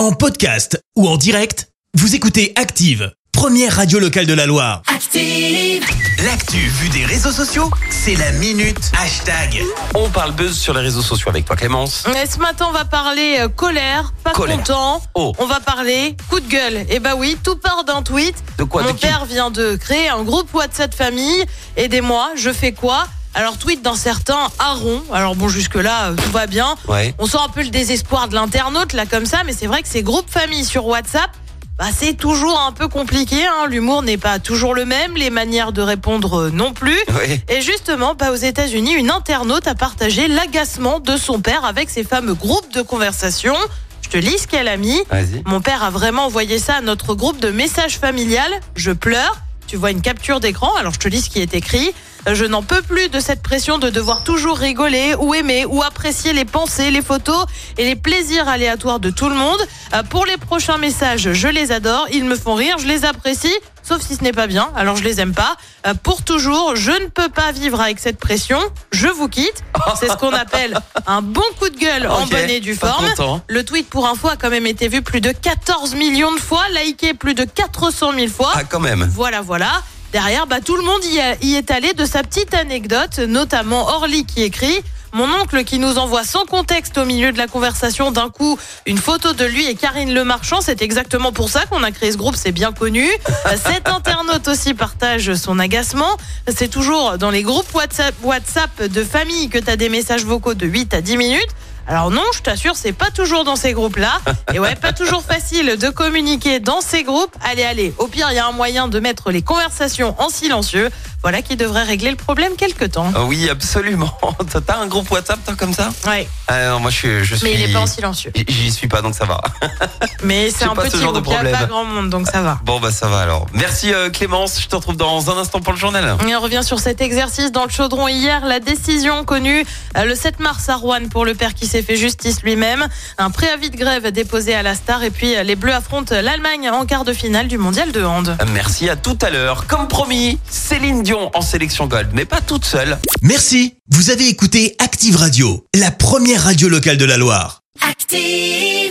En podcast ou en direct, vous écoutez Active, première radio locale de la Loire. Active. L'actu vue des réseaux sociaux, c'est la minute hashtag. On parle buzz sur les réseaux sociaux avec toi Clémence. Et ce matin, on va parler euh, colère, pas Colère. content. Oh. On va parler coup de gueule. Et bah oui, tout part d'un tweet. De quoi, de Mon qui père vient de créer un groupe WhatsApp famille. Aidez-moi, je fais quoi? Alors tweet d'un certain Aaron. Alors bon, jusque là, tout va bien. Ouais. On sent un peu le désespoir de l'internaute là comme ça, mais c'est vrai que ces groupes famille sur WhatsApp. Bah, c'est toujours un peu compliqué, hein. l'humour n'est pas toujours le même, les manières de répondre euh, non plus. Ouais. Et justement, bah, aux États-Unis, une internaute a partagé l'agacement de son père avec ces fameux groupes de conversation. Je te lis ce qu'elle a mis. Mon père a vraiment envoyé ça à notre groupe de messages familial. Je pleure. Tu vois une capture d'écran. Alors je te lis ce qui est écrit. Je n'en peux plus de cette pression de devoir toujours rigoler ou aimer ou apprécier les pensées, les photos et les plaisirs aléatoires de tout le monde. Euh, Pour les prochains messages, je les adore. Ils me font rire, je les apprécie. Sauf si ce n'est pas bien, alors je les aime pas. Euh, Pour toujours, je ne peux pas vivre avec cette pression. Je vous quitte. C'est ce qu'on appelle un bon coup de gueule en bonne et due forme. content. Le tweet pour info a quand même été vu plus de 14 millions de fois, liké plus de 400 000 fois. Ah quand même. Voilà, voilà. Derrière, bah, tout le monde y, est allé de sa petite anecdote, notamment Orly qui écrit Mon oncle qui nous envoie sans contexte au milieu de la conversation d'un coup une photo de lui et Karine Le Marchand. C'est exactement pour ça qu'on a créé ce groupe, c'est bien connu. Cet internaute aussi partage son agacement. C'est toujours dans les groupes WhatsApp, WhatsApp de famille que tu as des messages vocaux de 8 à 10 minutes. Alors non, je t'assure, c'est pas toujours dans ces groupes-là. Et ouais, pas toujours facile de communiquer dans ces groupes. Allez, allez, au pire, il y a un moyen de mettre les conversations en silencieux. Voilà qui devrait régler le problème quelque temps. Oui, absolument. T'as- un groupe WhatsApp toi comme ça Ouais, Ah non, moi je suis, je suis. mais il est pas en silencieux. J'y- suis pas donc ça va. Mais c'est un pas ce petit genre de il y a problème. pas grand monde, donc ça va. Bon bah ça va alors. Merci euh, Clémence. Je te retrouve dans un instant pour le journal. Et on revient sur cet exercice dans le chaudron hier. La décision connue euh, le 7 mars à Rouen pour le père qui s'est fait justice lui-même. Un préavis de grève déposé à la star. Et puis euh, les Bleus affrontent l'Allemagne en quart de finale du mondial de hand. Merci à tout à l'heure. Comme promis, Céline Dion en sélection Gold, mais pas toute seule. Merci, vous avez écouté Active Radio, la première radio locale de la Loire. Active.